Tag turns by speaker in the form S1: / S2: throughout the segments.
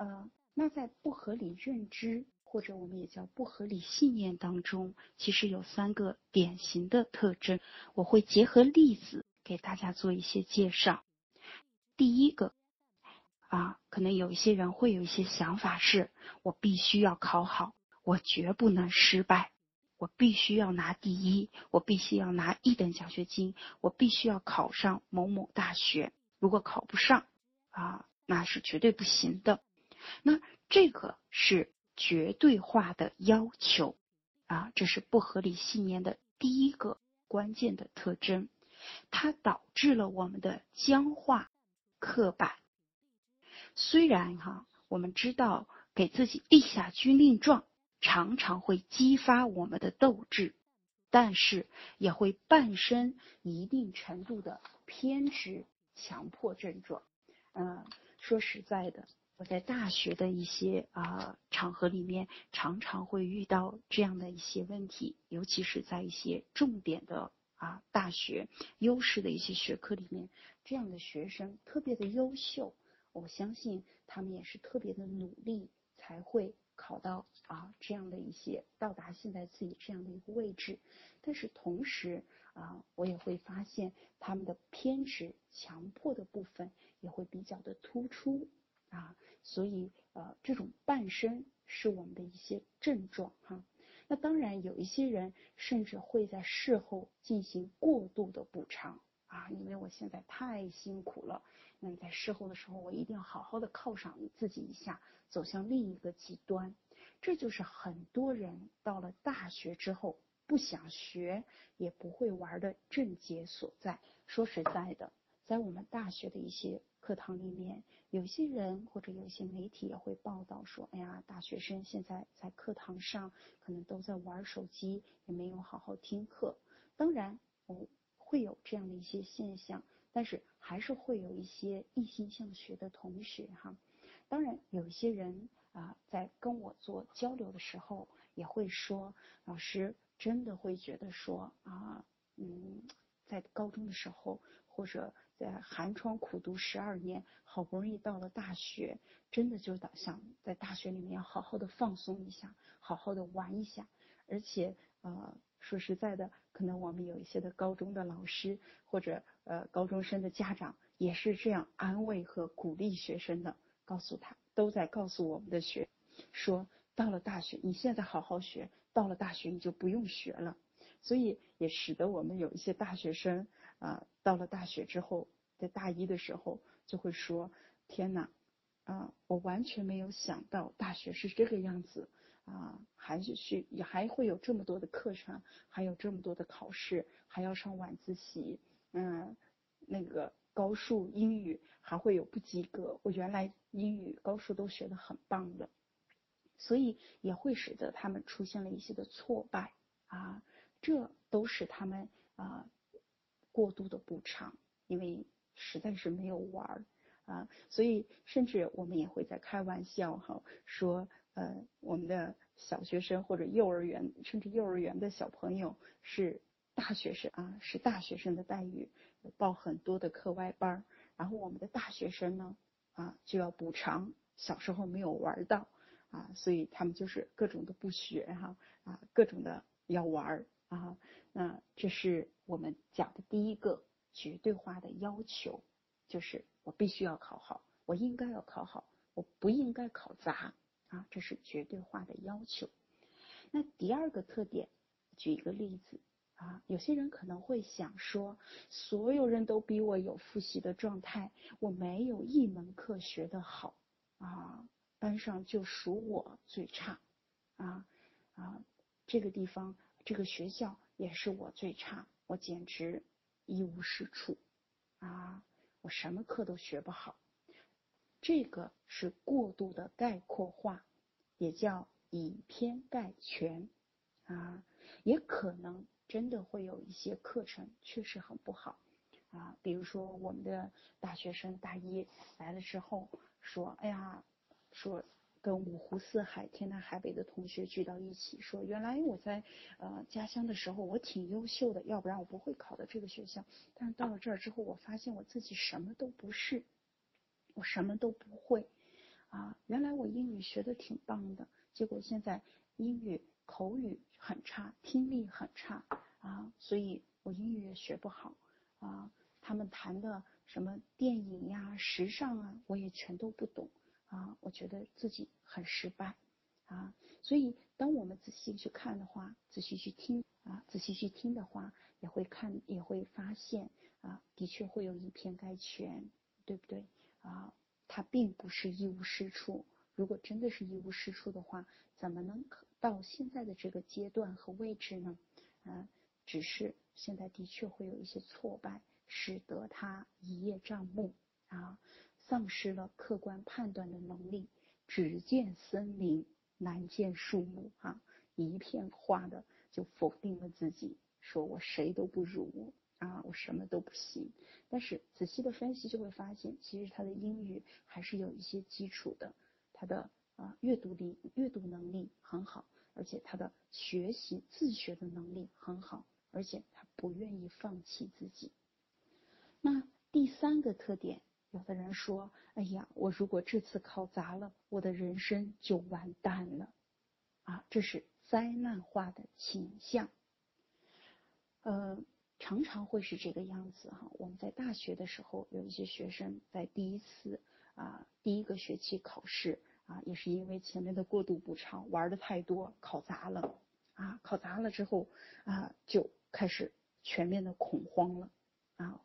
S1: 呃，那在不合理认知或者我们也叫不合理信念当中，其实有三个典型的特征，我会结合例子给大家做一些介绍。第一个，啊，可能有一些人会有一些想法是，我必须要考好，我绝不能失败。我必须要拿第一，我必须要拿一等奖学金，我必须要考上某某大学。如果考不上，啊，那是绝对不行的。那这个是绝对化的要求，啊，这是不合理信念的第一个关键的特征，它导致了我们的僵化、刻板。虽然哈，我们知道给自己立下军令状。常常会激发我们的斗志，但是也会伴生一定程度的偏执、强迫症状。嗯，说实在的，我在大学的一些啊场合里面，常常会遇到这样的一些问题，尤其是在一些重点的啊大学、优势的一些学科里面，这样的学生特别的优秀，我相信他们也是特别的努力才会。考到啊这样的一些到达现在自己这样的一个位置，但是同时啊我也会发现他们的偏执、强迫的部分也会比较的突出啊，所以呃这种半生是我们的一些症状哈。那当然有一些人甚至会在事后进行过度的补偿啊，因为我现在太辛苦了。那你在事后的时候，我一定要好好的犒赏自己一下，走向另一个极端。这就是很多人到了大学之后不想学也不会玩的症结所在。说实在的，在我们大学的一些课堂里面，有些人或者有些媒体也会报道说：“哎呀，大学生现在在课堂上可能都在玩手机，也没有好好听课。”当然，我会有这样的一些现象。但是还是会有一些一心向学的同学哈，当然有一些人啊，在跟我做交流的时候，也会说，老师真的会觉得说啊，嗯，在高中的时候或者在寒窗苦读十二年，好不容易到了大学，真的就想在大学里面要好好的放松一下，好好的玩一下，而且呃。说实在的，可能我们有一些的高中的老师或者呃高中生的家长也是这样安慰和鼓励学生的，告诉他都在告诉我们的学，说到了大学你现在好好学，到了大学你就不用学了，所以也使得我们有一些大学生啊到了大学之后，在大一的时候就会说天哪，啊我完全没有想到大学是这个样子。啊，还是需也还会有这么多的课程，还有这么多的考试，还要上晚自习，嗯，那个高数英语还会有不及格。我原来英语高数都学得很棒的，所以也会使得他们出现了一些的挫败啊，这都是他们啊过度的补偿，因为实在是没有玩儿啊，所以甚至我们也会在开玩笑哈说。呃，我们的小学生或者幼儿园，甚至幼儿园的小朋友是大学生啊，是大学生的待遇，报很多的课外班儿然后我们的大学生呢，啊，就要补偿小时候没有玩到啊，所以他们就是各种的不学哈，啊，各种的要玩啊。那这是我们讲的第一个绝对化的要求，就是我必须要考好，我应该要考好，我不应该考砸。啊，这是绝对化的要求。那第二个特点，举一个例子啊，有些人可能会想说，所有人都比我有复习的状态，我没有一门课学得好啊，班上就数我最差啊啊，这个地方这个学校也是我最差，我简直一无是处。啊，我什么课都学不好。这个是过度的概括化，也叫以偏概全。啊，也可能真的会有一些课程确实很不好。啊，比如说我们的大学生大一来了之后说，哎呀，说跟五湖四海、天南海北的同学聚到一起，说原来我在呃家乡的时候我挺优秀的，要不然我不会考到这个学校，但是到了这儿之后，我发现我自己什么都不是。我什么都不会，啊，原来我英语学的挺棒的，结果现在英语口语很差，听力很差啊，所以我英语也学不好啊。他们谈的什么电影呀、时尚啊，我也全都不懂啊，我觉得自己很失败啊。所以，当我们仔细去看的话，仔细去听啊，仔细去听的话，也会看，也会发现啊，的确会有以偏概全，对不对啊？他并不是一无是处。如果真的是一无是处的话，怎么能到现在的这个阶段和位置呢？啊，只是现在的确会有一些挫败，使得他一叶障目啊，丧失了客观判断的能力，只见森林。难见树木啊，一片化的就否定了自己，说我谁都不如啊，我什么都不行。但是仔细的分析就会发现，其实他的英语还是有一些基础的，他的啊阅读力、阅读能力很好，而且他的学习自学的能力很好，而且他不愿意放弃自己。那第三个特点。有的人说：“哎呀，我如果这次考砸了，我的人生就完蛋了。”啊，这是灾难化的倾向。呃，常常会是这个样子哈。我们在大学的时候，有一些学生在第一次啊第一个学期考试啊，也是因为前面的过度补偿玩的太多，考砸了啊。考砸了之后啊，就开始全面的恐慌了啊，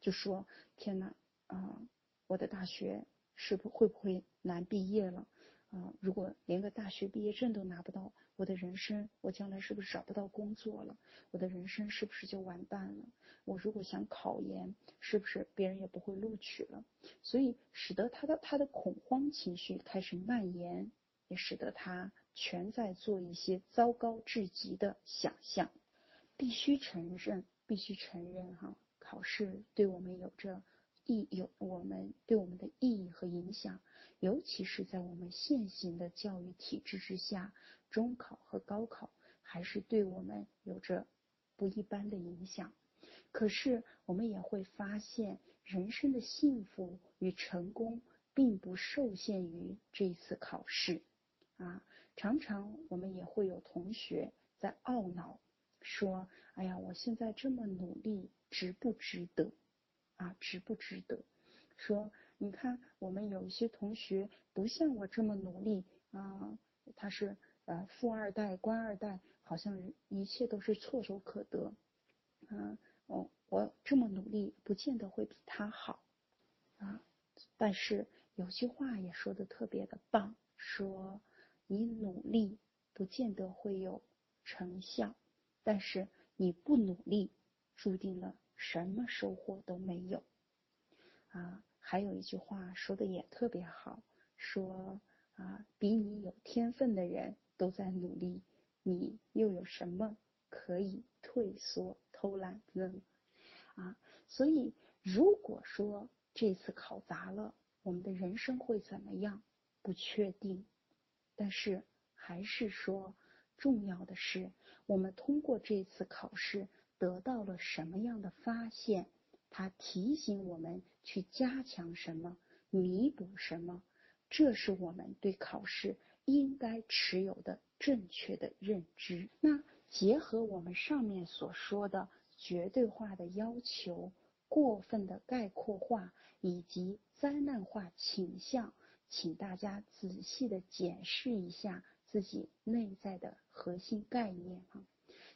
S1: 就说：“天哪！”啊，我的大学是不会不会难毕业了？啊，如果连个大学毕业证都拿不到，我的人生，我将来是不是找不到工作了？我的人生是不是就完蛋了？我如果想考研，是不是别人也不会录取了？所以使得他的他的恐慌情绪开始蔓延，也使得他全在做一些糟糕至极的想象。必须承认，必须承认哈，考试对我们有着。意有我们对我们的意义和影响，尤其是在我们现行的教育体制之下，中考和高考还是对我们有着不一般的影响。可是我们也会发现，人生的幸福与成功并不受限于这一次考试啊。常常我们也会有同学在懊恼，说：“哎呀，我现在这么努力，值不值得？”啊，值不值得？说，你看，我们有一些同学不像我这么努力啊，他是呃富二代、官二代，好像一切都是唾手可得。嗯，哦，我这么努力，不见得会比他好啊。但是有句话也说的特别的棒，说你努力不见得会有成效，但是你不努力，注定了。什么收获都没有啊！还有一句话说的也特别好，说啊，比你有天分的人都在努力，你又有什么可以退缩偷懒呢？啊，所以如果说这次考砸了，我们的人生会怎么样？不确定，但是还是说，重要的是我们通过这次考试。得到了什么样的发现？它提醒我们去加强什么，弥补什么？这是我们对考试应该持有的正确的认知。那结合我们上面所说的绝对化的要求、过分的概括化以及灾难化倾向，请大家仔细的检视一下自己内在的核心概念啊。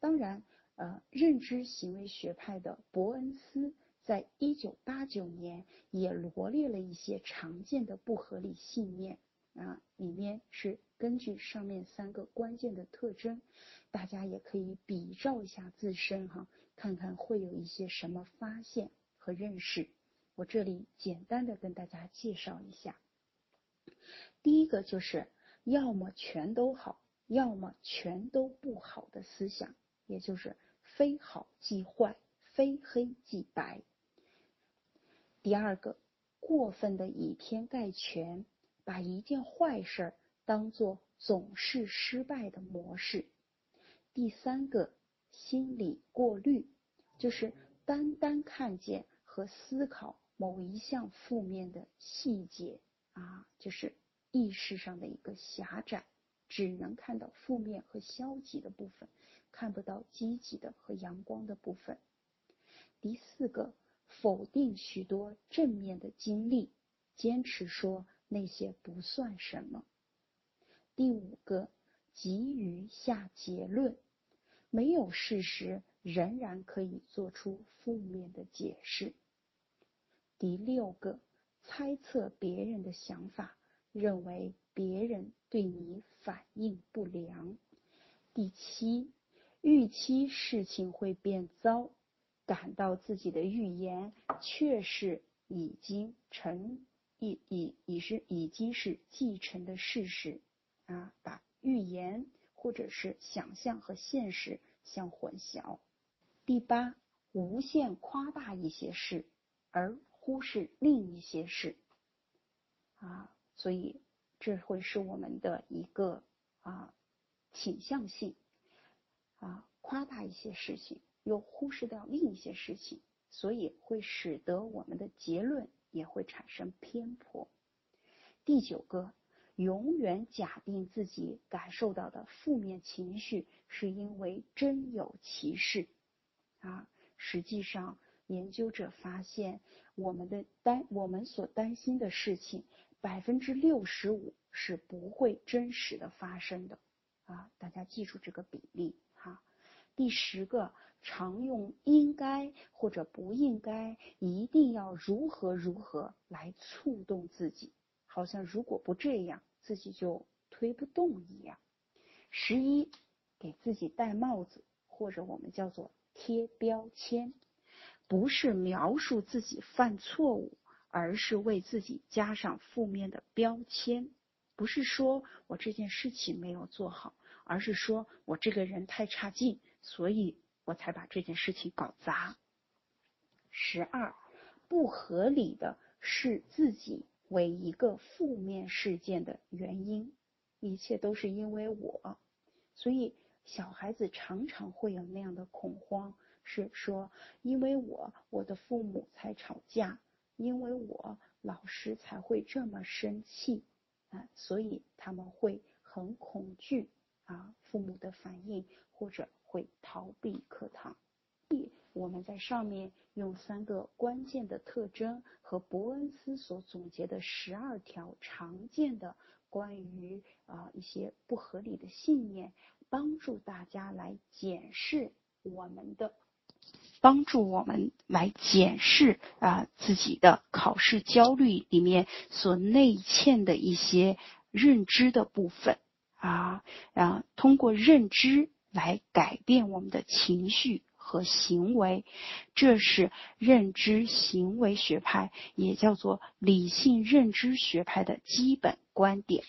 S1: 当然。呃，认知行为学派的伯恩斯在一九八九年也罗列了一些常见的不合理信念啊，里面是根据上面三个关键的特征，大家也可以比照一下自身哈，看看会有一些什么发现和认识。我这里简单的跟大家介绍一下，第一个就是要么全都好，要么全都不好的思想。也就是非好即坏，非黑即白。第二个，过分的以偏概全，把一件坏事当做总是失败的模式。第三个，心理过滤，就是单单看见和思考某一项负面的细节啊，就是意识上的一个狭窄，只能看到负面和消极的部分，看不到积极的和阳光的部分。第四个，否定许多正面的经历，坚持说那些不算什么。第五个，急于下结论，没有事实仍然可以做出负面的解释。第六个。猜测别人的想法，认为别人对你反应不良。第七，预期事情会变糟，感到自己的预言确实已经成，已已已是已经是继承的事实啊，把预言或者是想象和现实相混淆。第八，无限夸大一些事，而。忽视另一些事，啊，所以这会是我们的一个啊倾向性，啊夸大一些事情，又忽视掉另一些事情，所以会使得我们的结论也会产生偏颇。第九个，永远假定自己感受到的负面情绪是因为真有其事，啊，实际上。研究者发现，我们的担我们所担心的事情，百分之六十五是不会真实的发生的啊！大家记住这个比例。第十个，常用应该或者不应该，一定要如何如何来触动自己，好像如果不这样，自己就推不动一样。十一，给自己戴帽子，或者我们叫做贴标签。不是描述自己犯错误，而是为自己加上负面的标签。不是说我这件事情没有做好，而是说我这个人太差劲，所以我才把这件事情搞砸。十二，不合理的视自己为一个负面事件的原因，一切都是因为我，所以小孩子常常会有那样的恐慌。是说，因为我我的父母才吵架，因为我老师才会这么生气啊，所以他们会很恐惧啊父母的反应，或者会逃避课堂。我们在上面用三个关键的特征和伯恩斯所总结的十二条常见的关于啊一些不合理的信念，帮助大家来检视我们的。帮助我们来检视啊自己的考试焦虑里面所内嵌的一些认知的部分啊，啊通过认知来改变我们的情绪和行为，这是认知行为学派，也叫做理性认知学派的基本观点。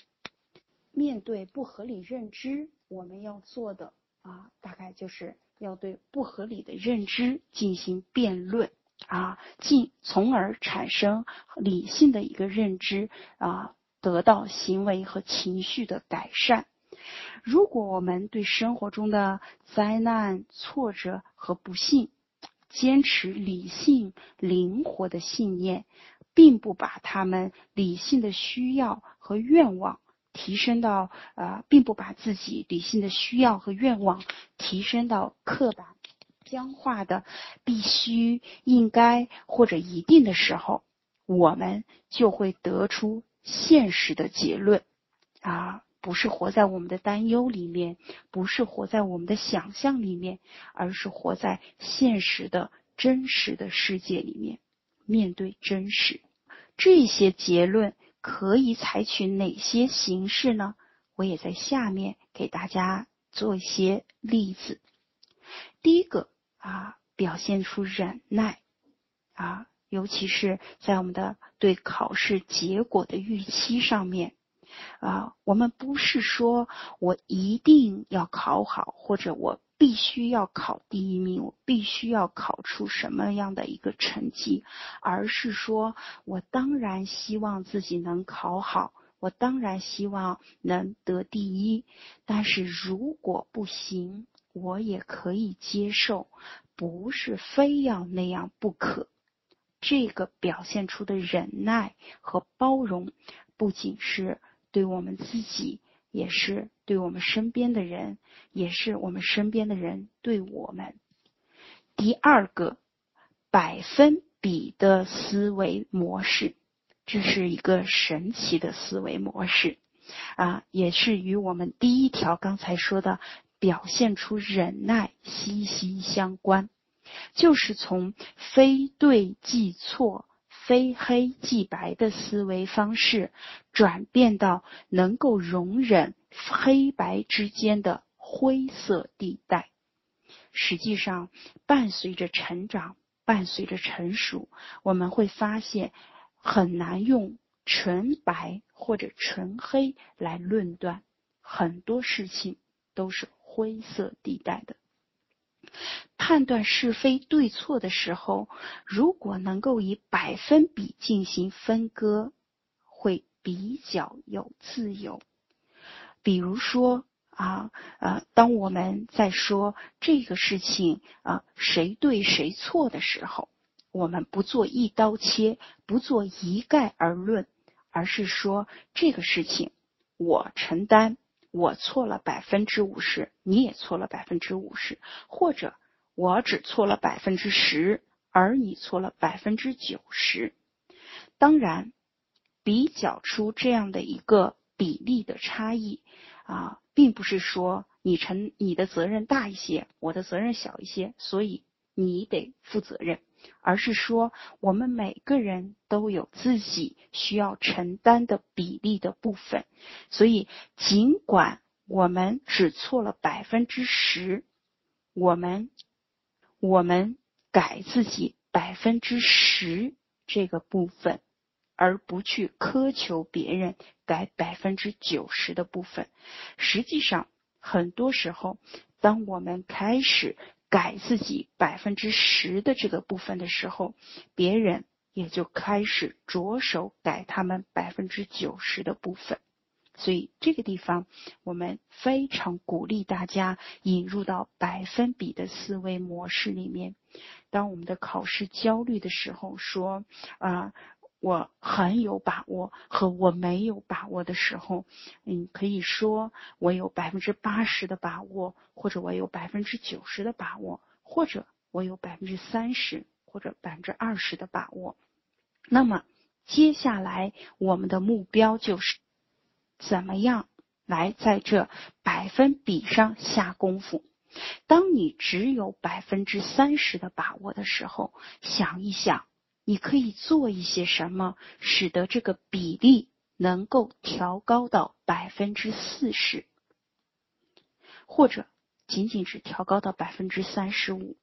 S1: 面对不合理认知，我们要做的啊，大概就是。要对不合理的认知进行辩论啊，进从而产生理性的一个认知啊，得到行为和情绪的改善。如果我们对生活中的灾难、挫折和不幸坚持理性、灵活的信念，并不把他们理性的需要和愿望。提升到呃，并不把自己理性的需要和愿望提升到刻板、僵化的必须、应该或者一定的时候，我们就会得出现实的结论啊，不是活在我们的担忧里面，不是活在我们的想象里面，而是活在现实的真实的世界里面，面对真实这些结论。可以采取哪些形式呢？我也在下面给大家做一些例子。第一个啊，表现出忍耐啊，尤其是在我们的对考试结果的预期上面啊，我们不是说我一定要考好，或者我。必须要考第一名，我必须要考出什么样的一个成绩，而是说我当然希望自己能考好，我当然希望能得第一，但是如果不行，我也可以接受，不是非要那样不可。这个表现出的忍耐和包容，不仅是对我们自己，也是对我们身边的人，也是我们身边的人对我们。第二个，百分比的思维模式，这是一个神奇的思维模式啊，也是与我们第一条刚才说的表现出忍耐息息相关。就是从非对即错、非黑即白的思维方式，转变到能够容忍黑白之间的灰色地带。实际上，伴随着成长，伴随着成熟，我们会发现很难用纯白或者纯黑来论断，很多事情都是灰色地带的。判断是非对错的时候，如果能够以百分比进行分割，会比较有自由。比如说啊呃，当我们在说这个事情啊谁对谁错的时候，我们不做一刀切，不做一概而论，而是说这个事情我承担。我错了百分之五十，你也错了百分之五十，或者我只错了百分之十，而你错了百分之九十。当然，比较出这样的一个比例的差异啊，并不是说你承你的责任大一些，我的责任小一些，所以你得负责任。而是说，我们每个人都有自己需要承担的比例的部分，所以尽管我们只错了百分之十，我们我们改自己百分之十这个部分，而不去苛求别人改百分之九十的部分。实际上，很多时候，当我们开始。改自己百分之十的这个部分的时候，别人也就开始着手改他们百分之九十的部分。所以这个地方，我们非常鼓励大家引入到百分比的思维模式里面。当我们的考试焦虑的时候，说啊。我很有把握和我没有把握的时候，嗯，可以说我有百分之八十的把握，或者我有百分之九十的把握，或者我有百分之三十或者百分之二十的把握。那么接下来我们的目标就是怎么样来在这百分比上下功夫。当你只有百分之三十的把握的时候，想一想。你可以做一些什么，使得这个比例能够调高到百分之四十，或者仅仅是调高到百分之三十五。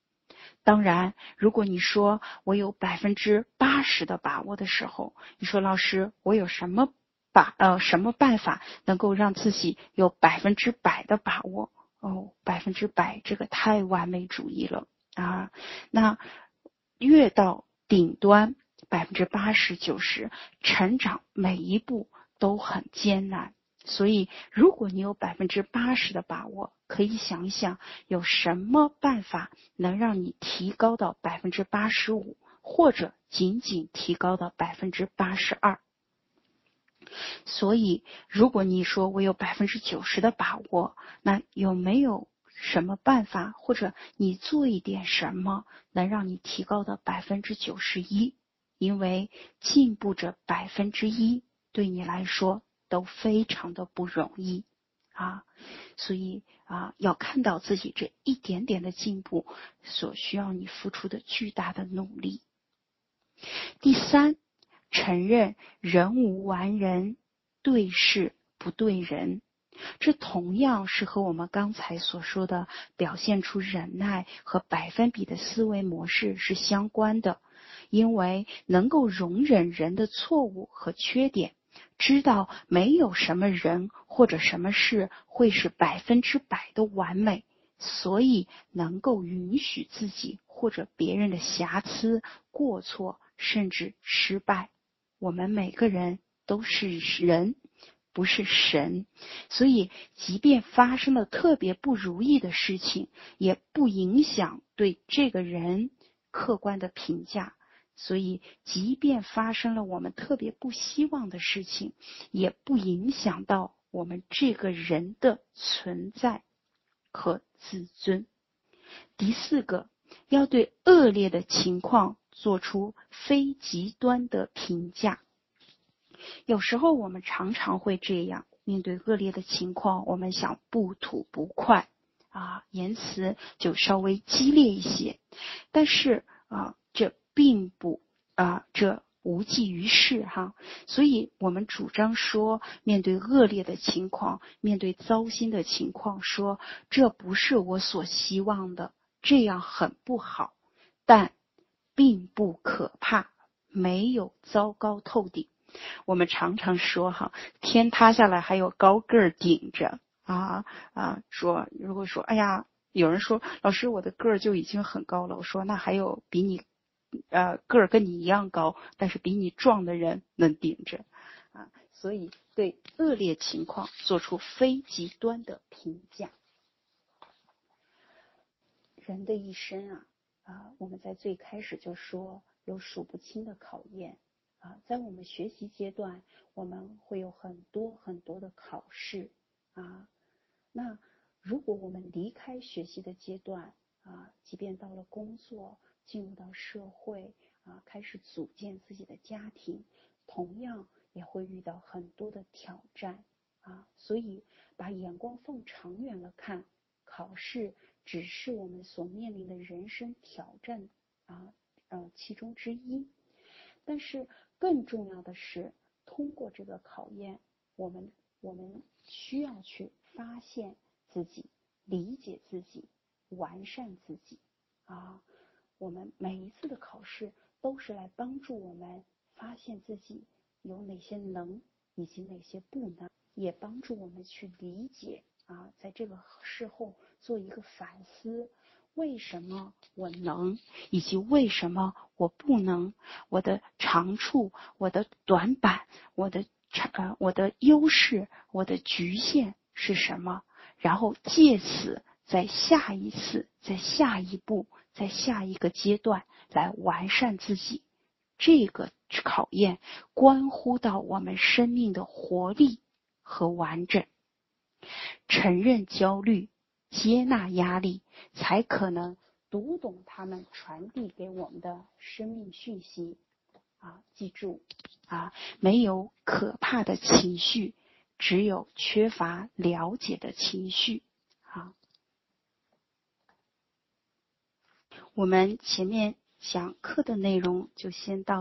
S1: 当然，如果你说我有百分之八十的把握的时候，你说老师，我有什么把呃什么办法能够让自己有百分之百的把握？哦，百分之百这个太完美主义了啊！那越到。顶端百分之八十九十成长每一步都很艰难，所以如果你有百分之八十的把握，可以想一想有什么办法能让你提高到百分之八十五，或者仅仅提高到百分之八十二。所以，如果你说我有百分之九十的把握，那有没有？什么办法，或者你做一点什么，能让你提高到百分之九十一？因为进步这百分之一，对你来说都非常的不容易啊！所以啊，要看到自己这一点点的进步，所需要你付出的巨大的努力。第三，承认人无完人，对事不对人。这同样是和我们刚才所说的表现出忍耐和百分比的思维模式是相关的，因为能够容忍人的错误和缺点，知道没有什么人或者什么事会是百分之百的完美，所以能够允许自己或者别人的瑕疵、过错，甚至失败。我们每个人都是人。不是神，所以即便发生了特别不如意的事情，也不影响对这个人客观的评价。所以，即便发生了我们特别不希望的事情，也不影响到我们这个人的存在和自尊。第四个，要对恶劣的情况做出非极端的评价。有时候我们常常会这样，面对恶劣的情况，我们想不吐不快啊，言辞就稍微激烈一些。但是啊，这并不啊，这无济于事哈。所以我们主张说，面对恶劣的情况，面对糟心的情况，说这不是我所希望的，这样很不好，但并不可怕，没有糟糕透顶。我们常常说哈，天塌下来还有高个儿顶着啊啊！说如果说哎呀，有人说老师我的个儿就已经很高了，我说那还有比你呃个儿跟你一样高，但是比你壮的人能顶着啊。所以对恶劣情况做出非极端的评价。人的一生啊啊，我们在最开始就说有数不清的考验。啊，在我们学习阶段，我们会有很多很多的考试啊。那如果我们离开学习的阶段啊，即便到了工作，进入到社会啊，开始组建自己的家庭，同样也会遇到很多的挑战啊。所以，把眼光放长远了看，考试只是我们所面临的人生挑战啊，呃，其中之一。但是。更重要的是，通过这个考验，我们我们需要去发现自己、理解自己、完善自己啊。我们每一次的考试都是来帮助我们发现自己有哪些能以及哪些不能，也帮助我们去理解啊，在这个事后做一个反思。为什么我能，以及为什么我不能？我的长处，我的短板，我的长呃，我的优势，我的局限是什么？然后借此在下一次，在下一步，在下一个阶段来完善自己。这个考验关乎到我们生命的活力和完整。承认焦虑。接纳压力，才可能读懂他们传递给我们的生命讯息。啊，记住，啊，没有可怕的情绪，只有缺乏了解的情绪。啊，我们前面讲课的内容就先到。